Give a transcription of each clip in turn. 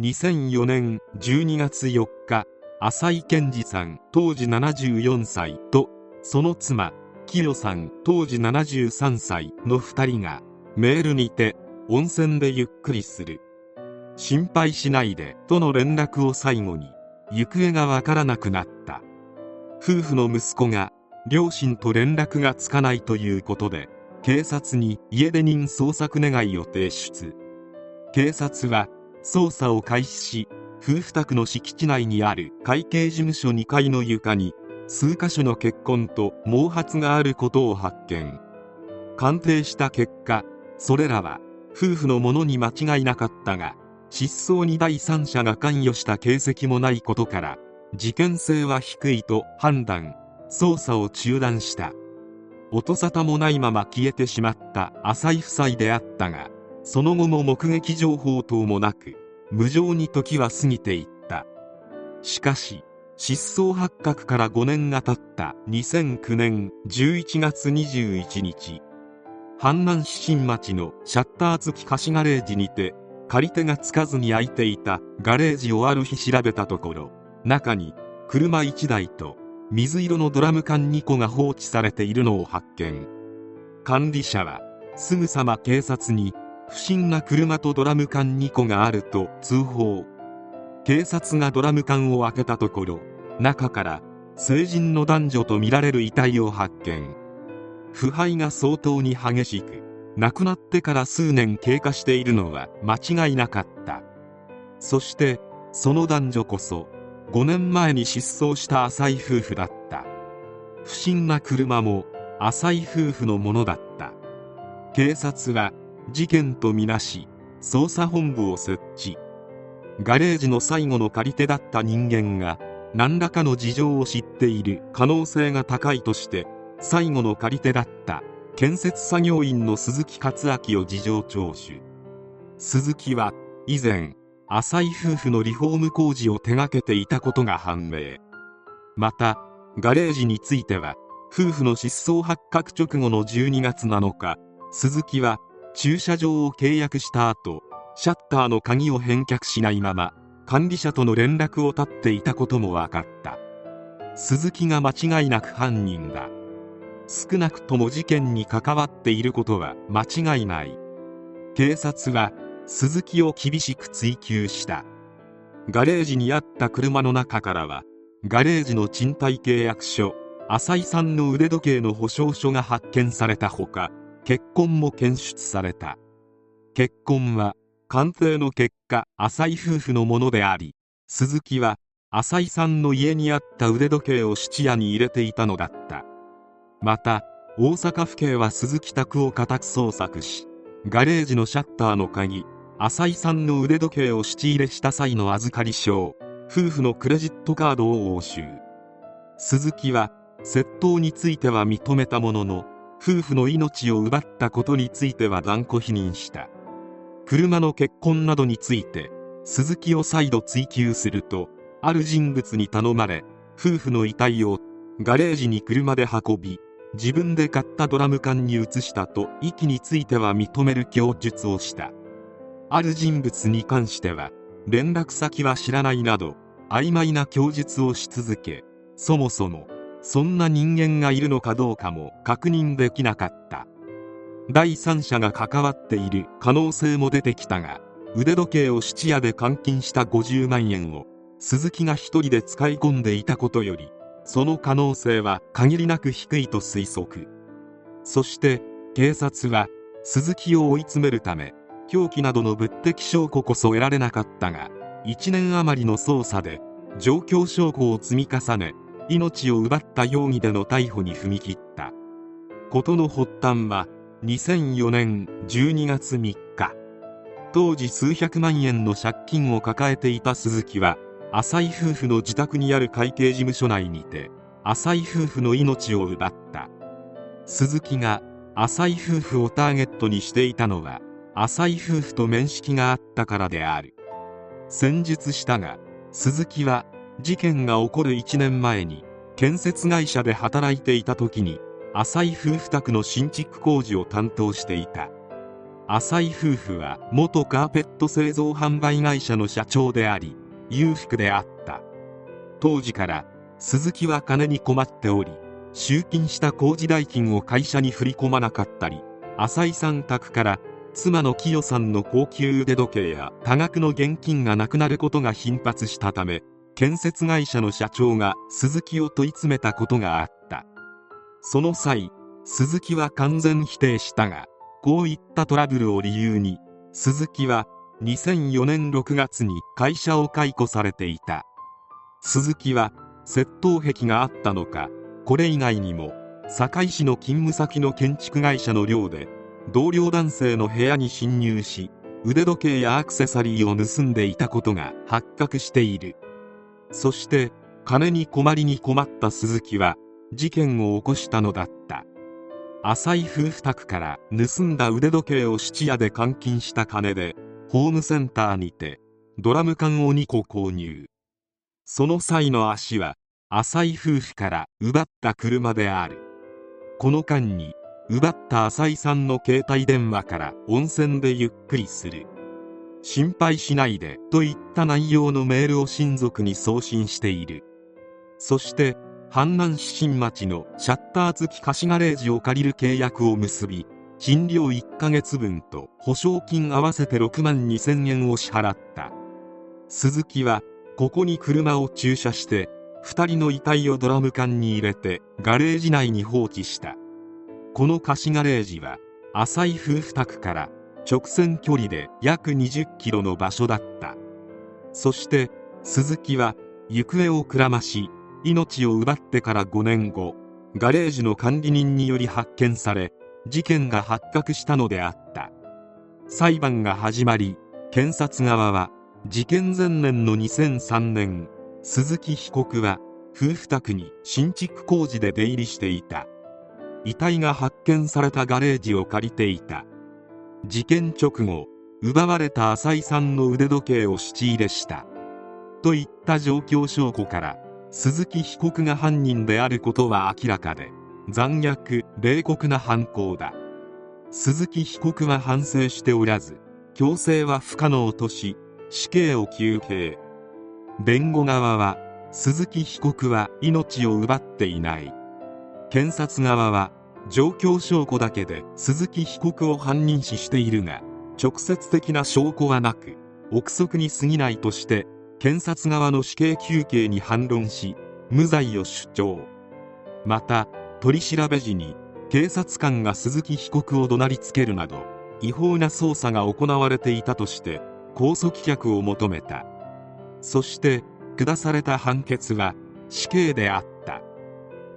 2004年12月4日浅井健二さん当時74歳とその妻清さん当時73歳の2人がメールにて温泉でゆっくりする。心配しないでとの連絡を最後に行方がわからなくなった。夫婦の息子が両親と連絡がつかないということで警察に家出人捜索願いを提出。警察は捜査を開始し夫婦宅の敷地内にある会計事務所2階の床に数箇所の血痕と毛髪があることを発見。鑑定した結果それらは夫婦のものに間違いなかったが失踪に第三者が関与した形跡もないことから事件性は低いと判断捜査を中断した。音沙汰もないまま消えてしまった浅井夫妻であったがその後も目撃情報等もなく無情に時は過ぎていった。しかし失踪発覚から5年が経った2009年11月21日阪南市新町のシャッター付き貸しガレージにて借り手がつかずに開いていたガレージをある日調べたところ中に車1台と水色のドラム缶2個が放置されているのを発見。管理者はすぐさま警察に不審な車とドラム缶2個があると通報。警察がドラム缶を開けたところ中から成人の男女とみられる遺体を発見。腐敗が相当に激しく亡くなってから数年経過しているのは間違いなかった。そしてその男女こそ5年前に失踪した浅井夫婦だった。不審な車も浅井夫婦のものだった。警察は事件とみなし捜査本部を設置。ガレージの最後の借り手だった人間が何らかの事情を知っている可能性が高いとして最後の借り手だった建設作業員の鈴木克明を事情聴取。鈴木は以前浅井夫婦のリフォーム工事を手掛けていたことが判明。またガレージについては夫婦の失踪発覚直後の12月7日鈴木は駐車場を契約した後シャッターの鍵を返却しないまま管理者との連絡を絶っていたことも分かった。鈴木が間違いなく犯人だ。少なくとも事件に関わっていることは間違いない。警察は鈴木を厳しく追及した。ガレージにあった車の中からはガレージの賃貸契約書浅井さんの腕時計の保証書が発見されたほか血痕も検出された。血痕は鑑定の結果浅井夫婦のものであり鈴木は浅井さんの家にあった腕時計を質屋に入れていたのだった。また大阪府警は鈴木宅を家宅捜索しガレージのシャッターの鍵浅井さんの腕時計を質入れした際の預かり証夫婦のクレジットカードを押収。鈴木は窃盗については認めたものの夫婦の命を奪ったことについては断固否認した。車の結婚などについて鈴木を再度追及するとある人物に頼まれ夫婦の遺体をガレージに車で運び自分で買ったドラム缶に移したと遺棄については認める供述をした。ある人物に関しては連絡先は知らないなど曖昧な供述をし続けそもそもそんな人間がいるのかどうかも確認できなかった。第三者が関わっている可能性も出てきたが腕時計を質屋で換金した50万円を鈴木が一人で使い込んでいたことよりその可能性は限りなく低いと推測。そして警察は鈴木を追い詰めるため凶器などの物的証拠こそ得られなかったが1年余りの捜査で状況証拠を積み重ね命を奪った容疑での逮捕に踏み切った。事の発端は2004年12月3日。当時数百万円の借金を抱えていた鈴木は浅井夫婦の自宅にある会計事務所内にて浅井夫婦の命を奪った。鈴木が浅井夫婦をターゲットにしていたのは浅井夫婦と面識があったからである。先述したが鈴木は事件が起こる1年前に建設会社で働いていた時に浅井夫婦宅の新築工事を担当していた。浅井夫婦は元カーペット製造販売会社の社長であり裕福であった。当時から鈴木は金に困っており集金した工事代金を会社に振り込まなかったり浅井さん宅から妻の清さんの高級腕時計や多額の現金がなくなることが頻発したため建設会社の社長が鈴木を問い詰めたことがあった。その際鈴木は完全否定したがこういったトラブルを理由に鈴木は2004年6月に会社を解雇されていた。鈴木は窃盗癖があったのかこれ以外にも堺市の勤務先の建築会社の寮で同僚男性の部屋に侵入し腕時計やアクセサリーを盗んでいたことが発覚している。そして金に困りに困った鈴木は事件を起こしたのだった。浅井夫婦宅から盗んだ腕時計を質屋で換金した金でホームセンターにてドラム缶を2個購入。その際の足は浅井夫婦から奪った車である。この間に奪った浅井さんの携帯電話から温泉でゆっくりする。心配しないでといった内容のメールを親族に送信している。そして阪南市新町のシャッター付き貸しガレージを借りる契約を結び賃料1ヶ月分と保証金合わせて6万2000円を支払った。鈴木はここに車を駐車して2人の遺体をドラム缶に入れてガレージ内に放置した。この貸しガレージは浅井夫婦宅から直線距離で約20キロの場所だった。そして鈴木は行方をくらまし命を奪ってから5年後ガレージの管理人により発見され事件が発覚したのであった。裁判が始まり検察側は事件前年の2003年鈴木被告は夫婦宅に新築工事で出入りしていた。遺体が発見されたガレージを借りていた。事件直後奪われた浅井さんの腕時計を質入れした。といった状況証拠から鈴木被告が犯人であることは明らかで残虐冷酷な犯行だ。鈴木被告は反省しておらず強制は不可能とし死刑を求刑。弁護側は鈴木被告は命を奪っていない。検察側は状況証拠だけで鈴木被告を犯人視しているが直接的な証拠はなく憶測に過ぎないとして検察側の死刑求刑に反論し無罪を主張。また取り調べ時に警察官が鈴木被告を怒鳴りつけるなど違法な捜査が行われていたとして控訴棄却を求めた。そして下された判決は死刑であった。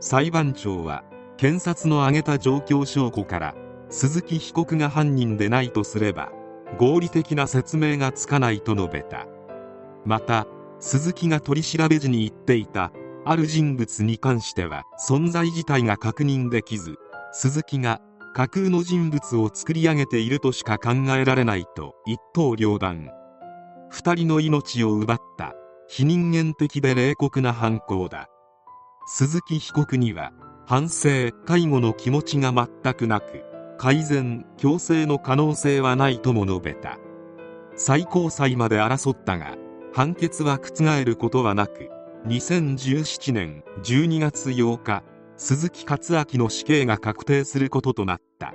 裁判長は検察の挙げた状況証拠から鈴木被告が犯人でないとすれば合理的な説明がつかないと述べた。また鈴木が取り調べ時に言っていたある人物に関しては存在自体が確認できず鈴木が架空の人物を作り上げているとしか考えられないと一刀両断。2人の命を奪った非人間的で冷酷な犯行だ。鈴木被告には反省介護の気持ちが全くなく改善強制の可能性はないとも述べた。最高裁まで争ったが判決は覆ることはなく2017年12月8日鈴木克明の死刑が確定することとなった。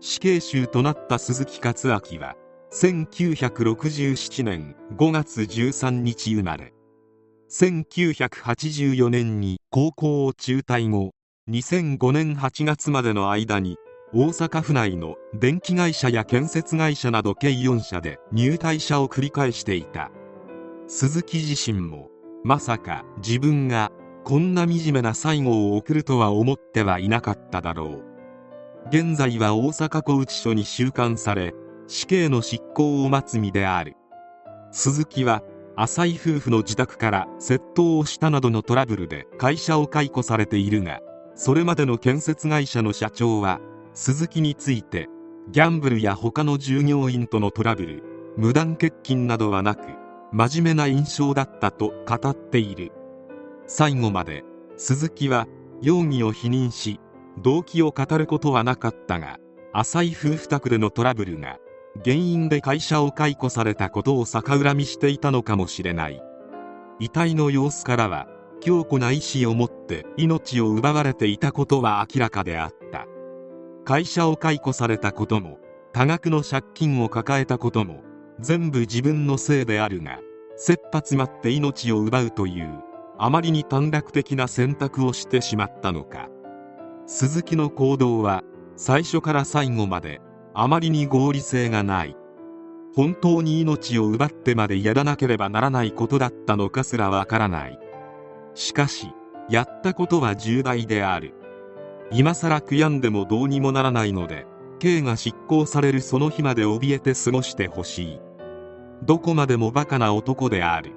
死刑囚となった鈴木克明は1967年5月13日生まれ。1984年に高校を中退後2005年8月までの間に大阪府内の電気会社や建設会社など計4社で入隊者を繰り返していた。鈴木自身もまさか自分がこんな惨めな最後を送るとは思ってはいなかっただろう。現在は大阪拘置所に収監され死刑の執行を待つ身である。鈴木は浅井夫婦の自宅から窃盗をしたなどのトラブルで会社を解雇されているがそれまでの建設会社の社長は鈴木についてギャンブルや他の従業員とのトラブル無断欠勤などはなく真面目な印象だったと語っている。最後まで鈴木は容疑を否認し動機を語ることはなかったが浅井夫婦宅でのトラブルが原因で会社を解雇されたことを逆恨みしていたのかもしれない。遺体の様子からは強固な意志を持って命を奪われていたことは明らかであった。会社を解雇されたことも多額の借金を抱えたことも全部自分のせいであるが切羽詰まって命を奪うというあまりに短絡的な選択をしてしまったのか。鈴木の行動は最初から最後まであまりに合理性がない。本当に命を奪ってまでやらなければならないことだったのかすらわからない。しかしやったことは重大である。今更悔やんでもどうにもならないので刑が執行されるその日まで怯えて過ごしてほしい。どこまでもバカな男である。